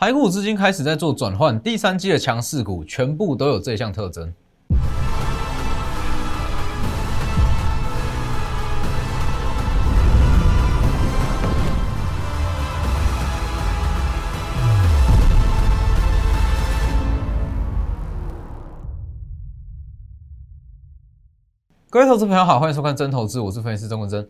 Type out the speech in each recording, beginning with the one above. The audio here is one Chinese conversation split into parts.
台股资金开始在做转换，第三季的强势股全部都有这项特征。各位投资朋友好，欢迎收看真投资，我是分析师钟文珍。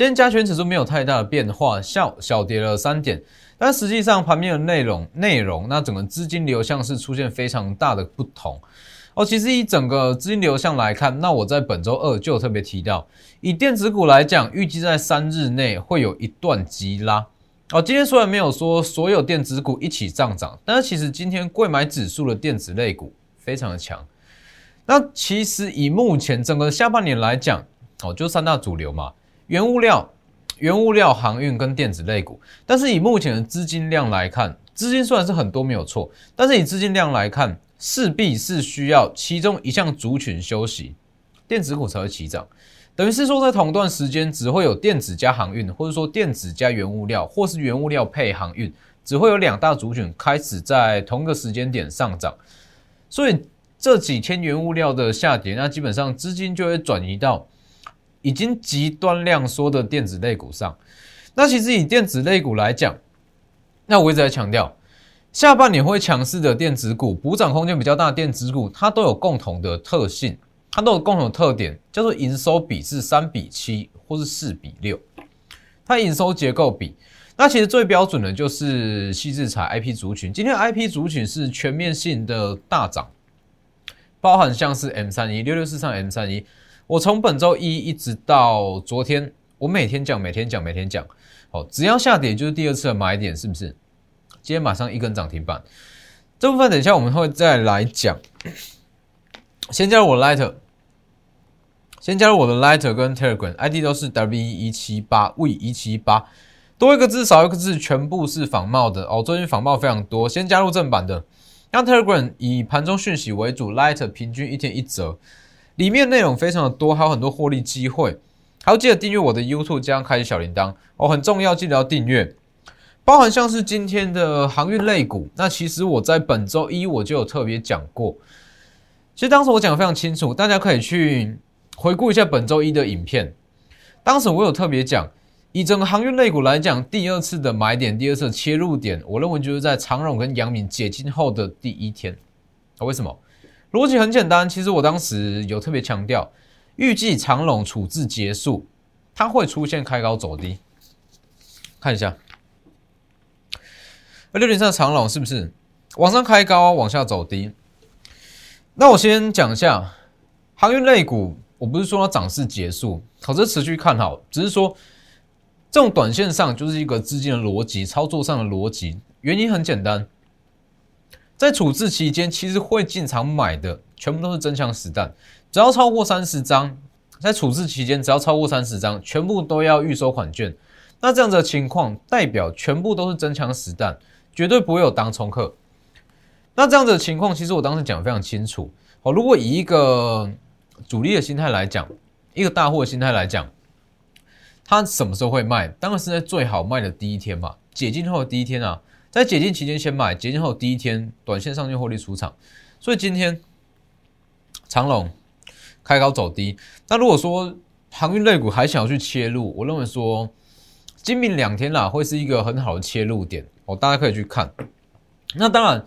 今天加权指数没有太大的变化，小小跌了三点，但实际上盘面的内容内容，那整个资金流向是出现非常大的不同哦。其实以整个资金流向来看，那我在本周二就特别提到，以电子股来讲，预计在三日内会有一段急拉哦。今天虽然没有说所有电子股一起上涨，但是其实今天贵买指数的电子类股非常的强。那其实以目前整个下半年来讲，哦，就三大主流嘛，原物料、原物料、航运跟电子类股。但是以目前的资金量来看，资金虽然是很多没有错，但是以资金量来看，势必是需要其中一项族群休息，电子股才会起涨。等于是说，在同段时间只会有电子加航运，或者说电子加原物料，或是原物料配航运，只会有两大族群开始在同个时间点上涨，所以。这几天原物料的下跌，那基本上资金就会转移到已经极端量缩的电子类股上。那其实以电子类股来讲，那我一直在强调，下半年会强势的电子股，补涨空间比较大的电子股，它都有共同的特性，它都有共同的特点，叫做营收比是三比七或是四比六。它营收结构比，那其实最标准的就是细制材 IP 族群，今天 IP 族群是全面性的大涨。包含像是 M 三一六六四上 M 三一，我从本周一一直到昨天，我每天讲，每天讲，每天讲，好，只要下跌就是第二次的买点，是不是？今天马上一根涨停板，这部分等一下我们会再来讲。先加入我的 light，先加入我的 Lighter 跟 Telegram，ID 都是 W 一七八 V 一七八，多一个字少一个字，全部是仿冒的哦。最近仿冒非常多，先加入正版的。让 Telegram 以盘中讯息为主，Light 平均一天一折，里面内容非常的多，还有很多获利机会。还要记得订阅我的 YouTube，加上开启小铃铛哦，很重要，记得要订阅。包含像是今天的航运类股，那其实我在本周一我就有特别讲过，其实当时我讲的非常清楚，大家可以去回顾一下本周一的影片，当时我有特别讲。以整个航运类股来讲，第二次的买点，第二次切入点，我认为就是在长荣跟阳明解禁后的第一天。为什么？逻辑很简单，其实我当时有特别强调，预计长荣处置结束，它会出现开高走低。看一下，六零三的长龙是不是往上开高，往下走低？那我先讲一下航运类股，我不是说它涨势结束，可是持续看好，只是说。这种短线上就是一个资金的逻辑，操作上的逻辑。原因很简单，在处置期间，其实会进场买的全部都是真枪实弹，只要超过三十张，在处置期间只要超过三十张，全部都要预收款券。那这样子的情况，代表全部都是真枪实弹，绝对不会有当冲客。那这样子的情况，其实我当时讲的非常清楚。好，如果以一个主力的心态来讲，一个大户的心态来讲。它什么时候会卖？当然是在最好卖的第一天嘛，解禁后的第一天啊，在解禁期间先买，解禁后第一天短线上去获利出场。所以今天长龙开高走低。那如果说航运类股还想要去切入，我认为说今明两天啦会是一个很好的切入点哦，大家可以去看。那当然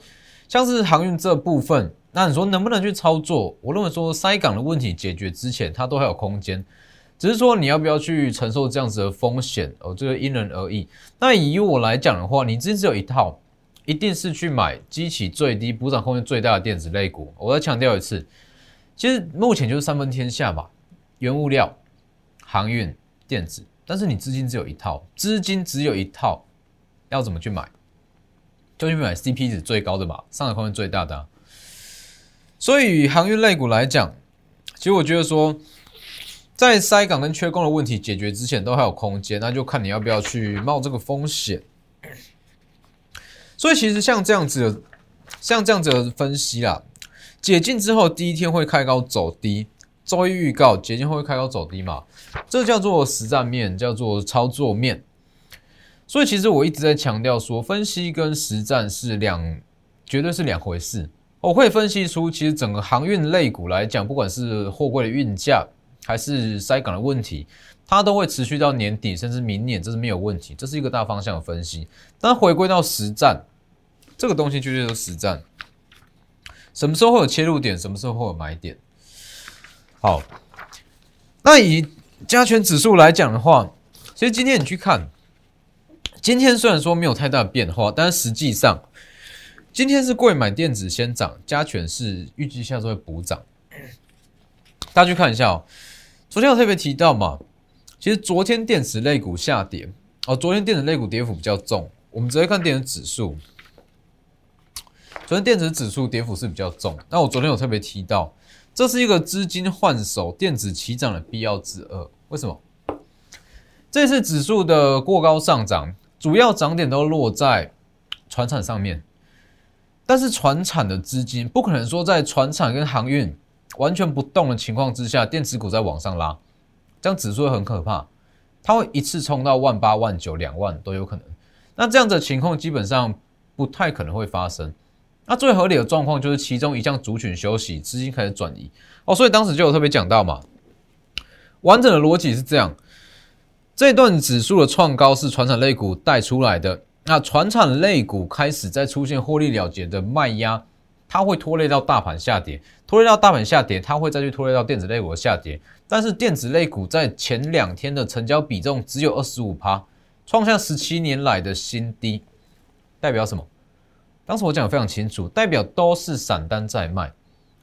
像是航运这部分，那你说能不能去操作？我认为说塞港的问题解决之前，它都还有空间。只是说你要不要去承受这样子的风险哦，这个因人而异。那以我来讲的话，你资金只有一套，一定是去买激起最低、补涨空间最大的电子类股。我再强调一次，其实目前就是三分天下嘛，原物料、航运、电子。但是你资金只有一套，资金只有一套，要怎么去买？就去买 CP 值最高的嘛，上涨空间最大的。所以航运类股来讲，其实我觉得说。在塞港跟缺工的问题解决之前，都还有空间，那就看你要不要去冒这个风险。所以其实像这样子的，像这样子的分析啦，解禁之后第一天会开高走低，周一预告解禁后会开高走低嘛，这叫做实战面，叫做操作面。所以其实我一直在强调说，分析跟实战是两，绝对是两回事。我可以分析出，其实整个航运类股来讲，不管是货柜的运价，还是塞港的问题，它都会持续到年底，甚至明年，这是没有问题。这是一个大方向的分析。但回归到实战，这个东西绝对是实战。什么时候会有切入点？什么时候会有买点？好，那以加权指数来讲的话，其实今天你去看，今天虽然说没有太大的变化，但是实际上，今天是贵买电子先涨，加权是预计下周会补涨。大家去看一下哦，昨天我特别提到嘛，其实昨天电子类股下跌哦，昨天电子类股跌幅比较重，我们直接看电子指数。昨天电子指数跌幅是比较重，那我昨天有特别提到，这是一个资金换手、电子起涨的必要之二。为什么？这次指数的过高上涨，主要涨点都落在船产上面，但是船产的资金不可能说在船产跟航运完全不动的情况之下，电子股在往上拉，这样指数会很可怕，它会一次冲到万八、万九、两万都有可能。那这样的情况基本上不太可能会发生。那最合理的状况就是其中一项族群休息，资金开始转移哦，所以当时就有特别讲到嘛，完整的逻辑是这样：这段指数的创高是传产类股带出来的，那传产类股开始在出现获利了结的卖压，它会拖累到大盘下跌，拖累到大盘下跌，它会再去拖累到电子类股的下跌。但是电子类股在前两天的成交比重只有二十五趴，创下十七年来的新低，代表什么？当时我讲的非常清楚，代表都是散单在卖。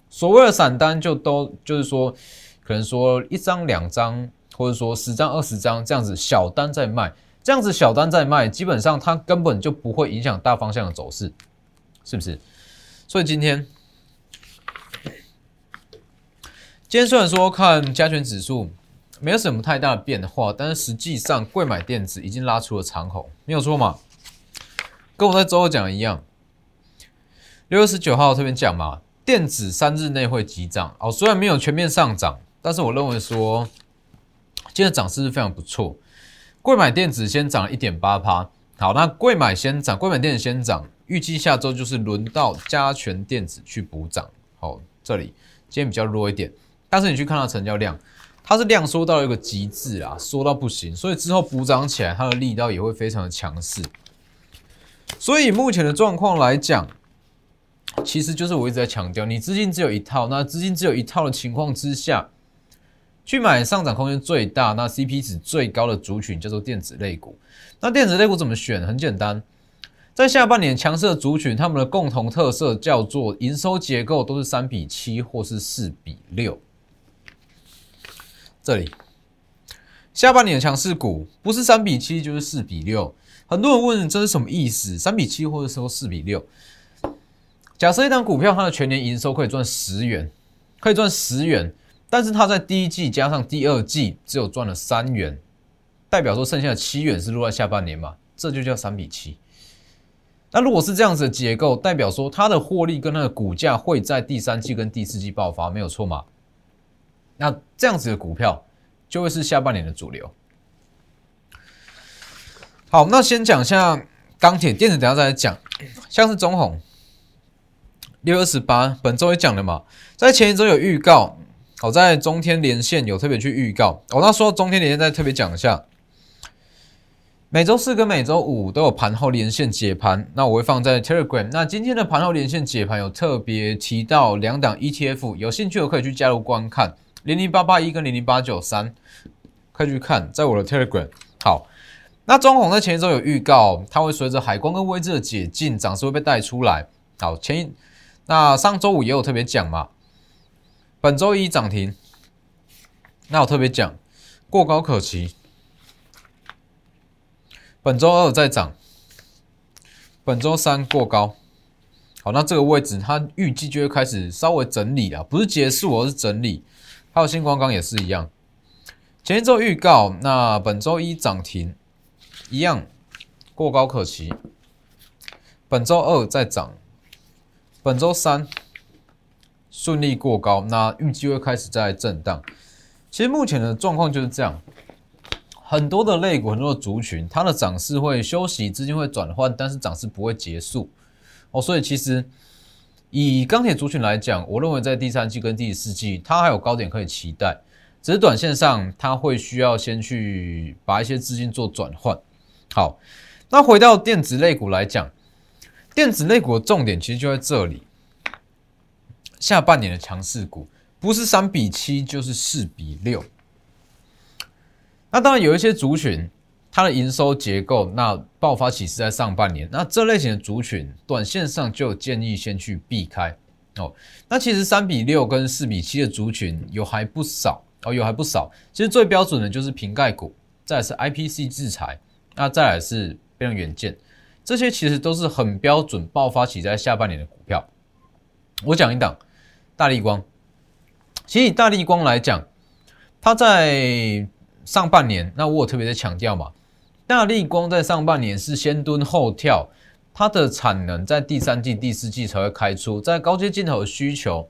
所谓的散单，就都就是说，可能说一张、两张，或者说十张、二十张这样子小单在卖。这样子小单在卖，基本上它根本就不会影响大方向的走势，是不是？所以今天，今天虽然说看加权指数没有什么太大的变化，但是实际上贵买电子已经拉出了长虹，没有错嘛？跟我在周二讲的一样。六月十九号这边讲嘛，电子三日内会急涨哦。虽然没有全面上涨，但是我认为说今天涨势是非常不错。贵买电子先涨一点八趴，好，那贵买先涨，贵买电子先涨，预计下周就是轮到加权电子去补涨。好，这里今天比较弱一点，但是你去看它成交量，它是量缩到一个极致啊，缩到不行，所以之后补涨起来，它的力道也会非常的强势。所以目前的状况来讲。其实就是我一直在强调，你资金只有一套，那资金只有一套的情况之下，去买上涨空间最大、那 CP 值最高的族群叫做电子类股。那电子类股怎么选？很简单，在下半年强势的族群，他们的共同特色叫做营收结构都是三比七或是四比六。这里下半年的强势股不是三比七就是四比六。很多人问这是什么意思？三比七或者说四比六？假设一张股票它的全年营收可以赚十元，可以赚十元，但是它在第一季加上第二季只有赚了三元，代表说剩下的七元是落在下半年嘛？这就叫三比七。那如果是这样子的结构，代表说它的获利跟它的股价会在第三季跟第四季爆发，没有错嘛？那这样子的股票就会是下半年的主流。好，那先讲一下钢铁电子，等下再来讲，像是中红。六月二十八，本周也讲了嘛，在前一周有预告，我在中天连线有特别去预告。我那说中天连线再特别讲一下，每周四跟每周五都有盘后连线解盘，那我会放在 Telegram。那今天的盘后连线解盘有特别提到两档 ETF，有兴趣的可以去加入观看，零零八八一跟零零八九三，可以去看，在我的 Telegram。好，那中红在前一周有预告，它会随着海光跟威智的解禁，涨势会被带出来。好，前一。那上周五也有特别讲嘛，本周一涨停，那我特别讲过高可期，本周二再涨，本周三过高，好，那这个位置它预计就会开始稍微整理了，不是结束，而是整理。还有星光钢也是一样，前一周预告，那本周一涨停，一样过高可期，本周二再涨。本周三顺利过高，那预计会开始在震荡。其实目前的状况就是这样。很多的类股，很多的族群，它的涨势会休息，资金会转换，但是涨势不会结束哦。所以其实以钢铁族群来讲，我认为在第三季跟第四季，它还有高点可以期待，只是短线上它会需要先去把一些资金做转换。好，那回到电子类股来讲，电子类股的重点其实就在这里，下半年的强势股不是三比七就是四比六。那当然有一些族群，它的营收结构那爆发期是在上半年，那这类型的族群，短线上就建议先去避开哦。那其实三比六跟四比七的族群有还不少哦，有还不少。其实最标准的就是瓶盖股，再来是 IPC 制裁，那再来是非常远见，这些其实都是很标准爆发期在下半年的股票。我讲一档大力光，其实以大力光来讲，它在上半年，那我有特别的强调嘛，大力光在上半年是先蹲后跳，它的产能在第三季、第四季才会开出，在高阶镜头的需求，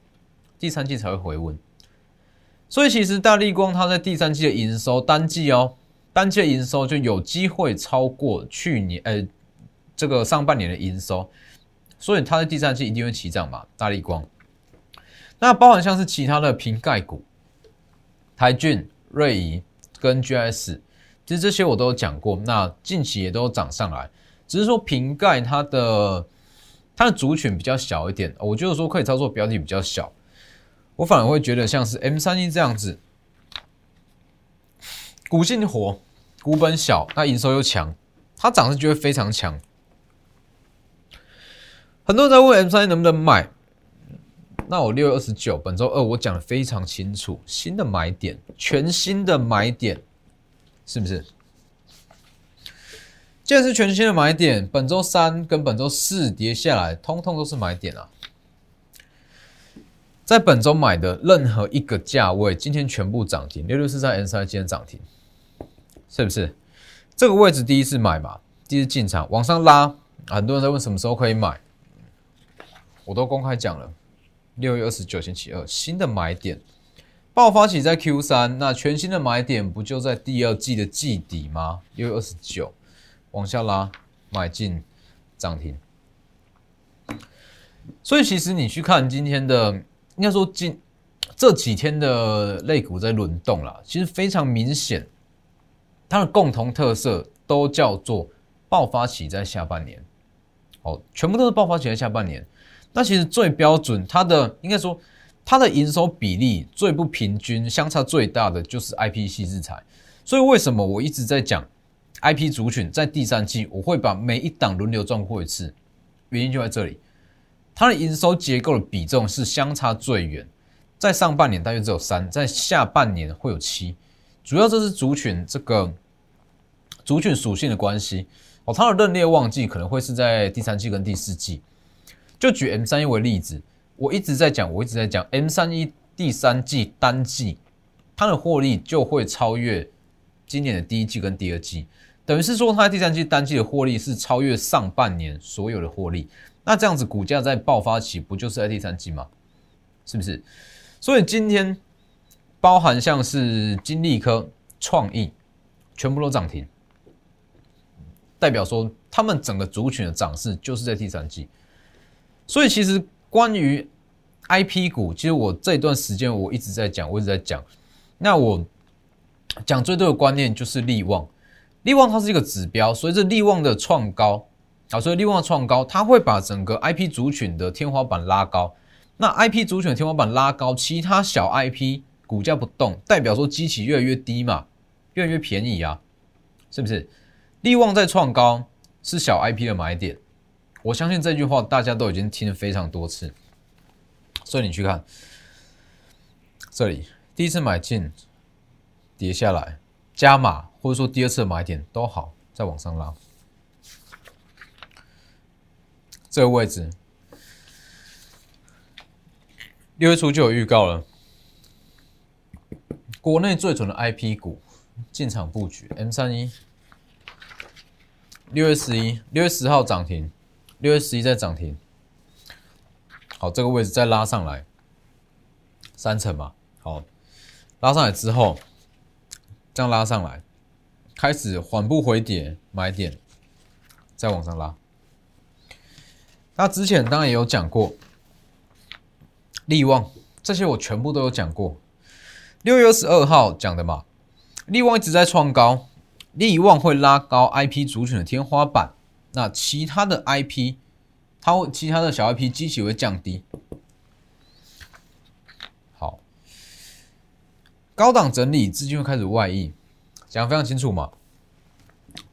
第三季才会回温。所以其实大力光它在第三季的营收单季哦，单季的营收就有机会超过去年呃这个上半年的营收，所以它在第三季一定会起涨嘛。大力光，那包含像是其他的瓶盖股，台骏、瑞仪。跟 GS，其实这些我都有讲过，那近期也都涨上来，只是说瓶盖它的它的族群比较小一点，我觉得说可以操作标的比较小，我反而会觉得像是 M 三一这样子，股性活，股本小，那营收又强，它涨势就会非常强。很多人在问 M 三一能不能买？那我六月二十九，本周二我讲的非常清楚，新的买点，全新的买点，是不是？既然是全新的买点，本周三跟本周四跌下来，通通都是买点啊。在本周买的任何一个价位，今天全部涨停，六六四三 N 三今天涨停，是不是？这个位置第一次买嘛，第一次进场往上拉，很多人在问什么时候可以买，我都公开讲了。六月二十九星期二，新的买点爆发起在 Q 三，那全新的买点不就在第二季的季底吗？六月二十九往下拉，买进涨停。所以其实你去看今天的，应该说今这几天的类股在轮动了，其实非常明显，它的共同特色都叫做爆发起在下半年，哦，全部都是爆发起在下半年。那其实最标准，它的应该说它的营收比例最不平均，相差最大的就是 I P 系制裁。所以为什么我一直在讲 I P 族群在第三季我会把每一档轮流转过一次，原因就在这里，它的营收结构的比重是相差最远，在上半年大约只有三，在下半年会有七，主要这是族群这个族群属性的关系哦，它的认列旺季可能会是在第三季跟第四季。就举 M 三一为例子，我一直在讲，我一直在讲 M 三一第三季单季，它的获利就会超越今年的第一季跟第二季，等于是说它第三季单季的获利是超越上半年所有的获利。那这样子股价在爆发期不就是在第三季吗？是不是？所以今天包含像是金利科、创意，全部都涨停，代表说他们整个族群的涨势就是在第三季。所以其实关于 I P 股，其实我这段时间我一直在讲，我一直在讲。那我讲最多的观念就是利旺，利旺它是一个指标，随着利旺的创高啊，所以利旺的创高，它会把整个 I P 族群的天花板拉高。那 I P 族群的天花板拉高，其他小 I P 股价不动，代表说基期越来越低嘛，越来越便宜啊，是不是？利旺在创高，是小 I P 的买点。我相信这句话大家都已经听了非常多次，所以你去看这里，第一次买进跌下来加码，或者说第二次买点都好，再往上拉，这个位置六月初就有预告了，国内最准的 IP 股进场布局 M 三一，六月十一，六月十号涨停。六月十一再涨停，好，这个位置再拉上来三层嘛，好，拉上来之后，这样拉上来，开始缓步回跌，买点再往上拉。那之前当然也有讲过，利旺这些我全部都有讲过。六月二十二号讲的嘛，利旺一直在创高，利旺会拉高 IP 族群的天花板，那其他的 IP，它会其他的小 IP 机器会降低。好，高档整理资金会开始外溢，讲非常清楚嘛。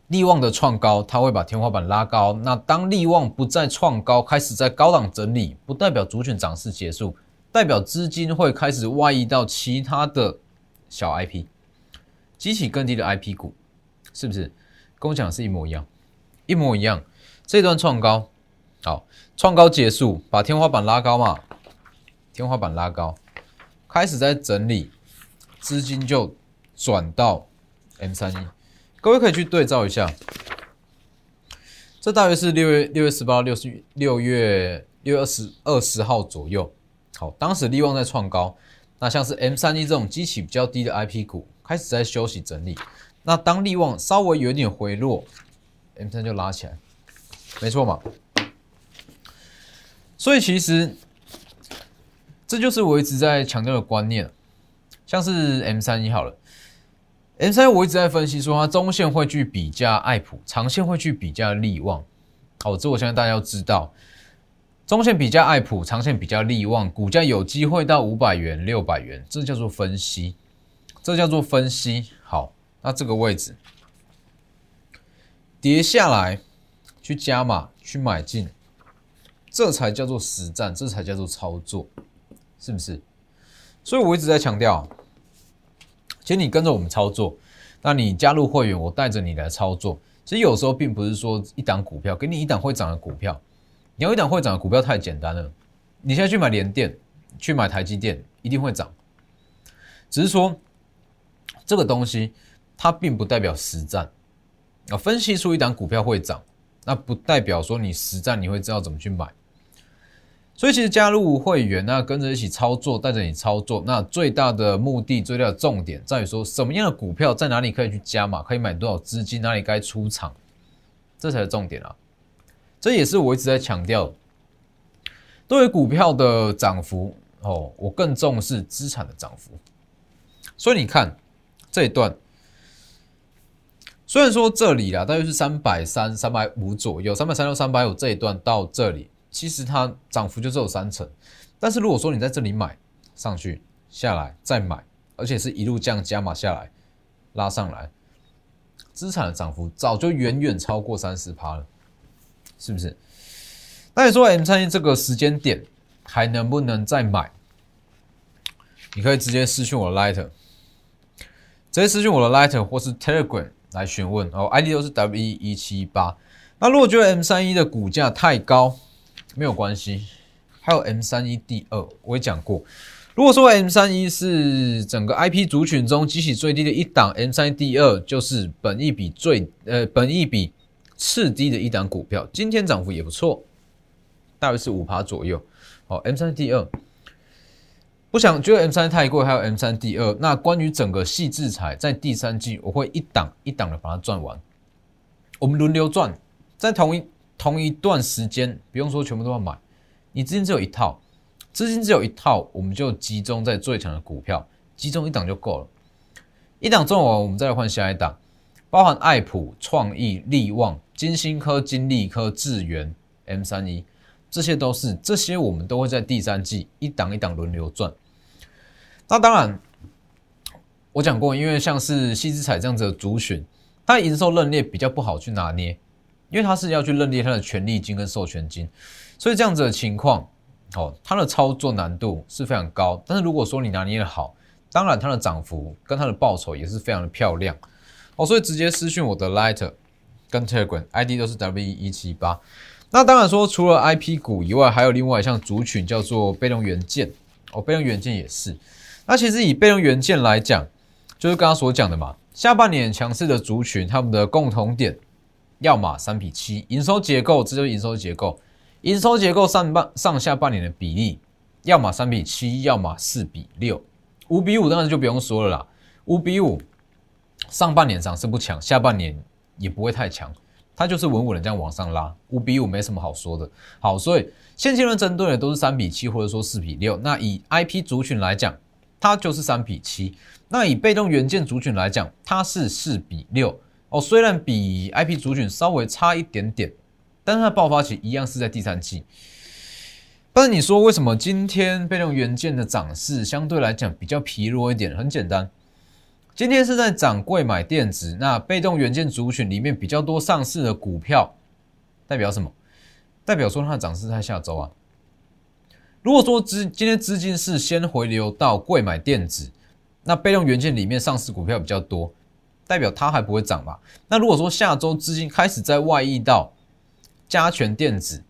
利旺的创高，它会把天花板拉高。那当利旺不再创高，开始在高档整理，不代表主权涨势结束，代表资金会开始外溢到其他的小 IP，激起更低的 IP 股，是不是？跟我讲是一模一样，一模一样。这段创高，好，创高结束，把天花板拉高嘛，天花板拉高，开始在整理，资金就转到 M 三一。各位可以去对照一下，这大约是六月六月十八、六十六月六月二十二十号左右。好，当时利旺在创高，那像是 M 三一这种基期比较低的 IP 股开始在休息整理。那当利旺稍微有点回落，M 三就拉起来，没错嘛。所以其实这就是我一直在强调的观念，像是 M 三一好了。M 三我一直在分析说，它中线会去比较爱普，长线会去比较利旺。好，这我相信大家要知道，中线比较爱普，长线比较利旺，股价有机会到五百元、六百元，这叫做分析，这叫做分析。好，那这个位置跌下来去加码去买进，这才叫做实战，这才叫做操作，是不是？所以我一直在强调。其实你跟着我们操作，那你加入会员，我带着你来操作。其实有时候并不是说一档股票给你一档会涨的股票，你要一档会涨的股票太简单了。你现在去买联电，去买台积电，一定会涨。只是说这个东西它并不代表实战啊。分析出一档股票会涨，那不代表说你实战你会知道怎么去买。所以其实加入会员，那跟着一起操作，带着你操作，那最大的目的、最大的重点在于说，什么样的股票在哪里可以去加码，可以买多少资金，哪里该出场，这才是重点啊！这也是我一直在强调，对于股票的涨幅哦，我更重视资产的涨幅。所以你看这一段，虽然说这里啊，大约是三百三、三百五左右，三百三到三百五这一段到这里。其实它涨幅就只有三成，但是如果说你在这里买上去下来再买，而且是一路降加码下来拉上来，资产的涨幅早就远远超过三十趴了，是不是？那你说 M 三一这个时间点还能不能再买？你可以直接私信我的 Light，直接私信我的 Light 或是 Telegram 来询问哦，ID 都是 W 一七八。那如果觉得 M 三一的股价太高，没有关系，还有 M 三一 D 二，我也讲过。如果说 M 三一是整个 IP 族群中激起最低的一档，M 三 D 二就是本一比最呃本一比次低的一档股票，今天涨幅也不错，大约是五趴左右。好，M 三 D 二不想觉得 M 三太贵，还有 M 三 D 二。那关于整个细制裁，在第三季我会一档一档的把它赚完，我们轮流赚，在同一。同一段时间，不用说全部都要买，你资金只有一套，资金只有一套，我们就集中在最强的股票，集中一档就够了。一档赚完，我们再来换下一档，包含爱普、创意、利旺、金星科、金利科、智源、M 三一，这些都是这些，我们都会在第三季一档一档轮流赚。那当然，我讲过，因为像是西之彩这样子的主选，它营收认列比较不好去拿捏。因为它是要去认列它的权利金跟授权金，所以这样子的情况，哦，它的操作难度是非常高。但是如果说你拿捏的好，当然它的涨幅跟它的报酬也是非常的漂亮。哦，所以直接私讯我的 Light 跟 Telegram ID 都是 W 一七八。那当然说，除了 IP 股以外，还有另外一项族群叫做被动元件。哦，被动元件也是。那其实以被动元件来讲，就是刚刚所讲的嘛，下半年强势的族群，他们的共同点。要么三比七，营收结构，这就是营收结构。营收结构上半上下半年的比例，要么三比七，要么四比六。五比五当然就不用说了啦。五比五，上半年涨势不强，下半年也不会太强，它就是稳稳的这样往上拉，五比五没什么好说的。好，所以现阶段针对的都是三比七或者说四比六。那以 IP 族群来讲，它就是三比七。那以被动元件族群来讲，它是四比六。哦，虽然比 IP 族群稍微差一点点，但是它爆发期一样是在第三季。但是你说为什么今天被动元件的涨势相对来讲比较疲弱一点？很简单，今天是在涨贵买电子，那被动元件族群里面比较多上市的股票，代表什么？代表说它的涨势在下周啊。如果说资今天资金是先回流到贵买电子，那被动元件里面上市股票比较多，代表它还不会涨吧？那如果说下周资金开始在外溢到加权电子，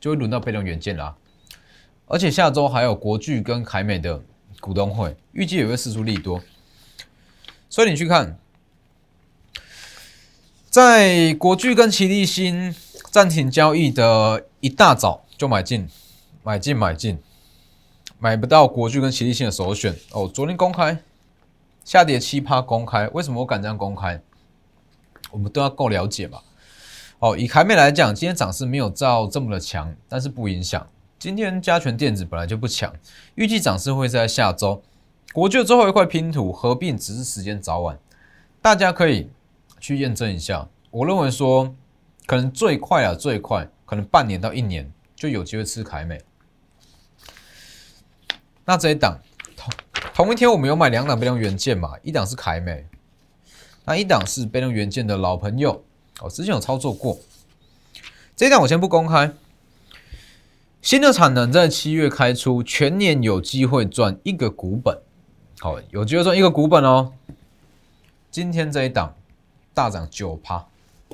就会轮到被动元件了。而且下周还有国巨跟凯美的股东会，预计也会释出利多，所以你去看，在国巨跟奇力新暂停交易的一大早就买进，买进买进，买不到国巨跟奇力新的首选哦。昨天公开下跌七趴公开，为什么我敢这样公开？我们都要够了解嘛。哦，以凯美来讲，今天涨势没有照这么的强，但是不影响。今天加权电子本来就不强，预计涨势会在下周。国巨最后一块拼图合并只是时间早晚，大家可以去验证一下。我认为说，可能最快啊，最快可能半年到一年就有机会吃凯美。那这一档同同一天我们有买两档被动元件嘛，一档是凯美，那一档是被动元件的老朋友，我，之前有操作过。这一档我先不公开。新的产能在七月开出，全年有机会赚一个股本，好，有机会赚一个股本哦。今天这一档大涨九趴，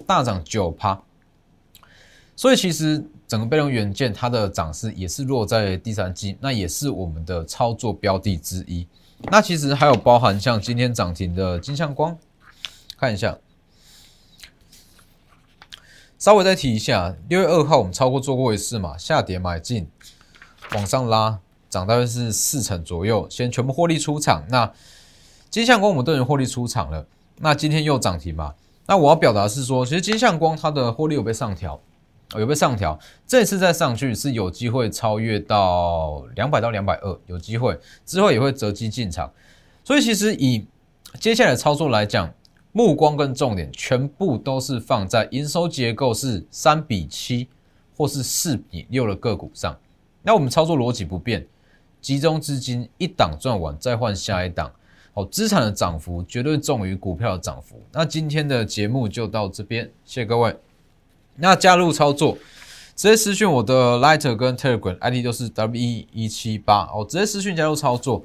大涨九趴，所以其实整个被动元件它的涨势也是落在第三季，那也是我们的操作标的之一。那其实还有包含像今天涨停的金相光，看一下。稍微再提一下，六月二号我们超过做过一次嘛，下跌买进，往上拉，涨大约是四成左右，先全部获利出场。那金相光我们都已经获利出场了，那今天又涨停嘛？那我要表达是说，其实金相光它的获利有被上调，有被上调，这次再上去是有机会超越到两百到两百二，有机会之后也会择机进场。所以其实以接下来操作来讲，目光跟重点全部都是放在营收结构是三比七或是四比六的个股上。那我们操作逻辑不变，集中资金一档赚完再换下一档。好，资产的涨幅绝对重于股票的涨幅。那今天的节目就到这边，谢谢各位。那加入操作，直接私讯我的 Lighter 跟 Telegram ID 就是 W E 一七八哦，直接私讯加入操作，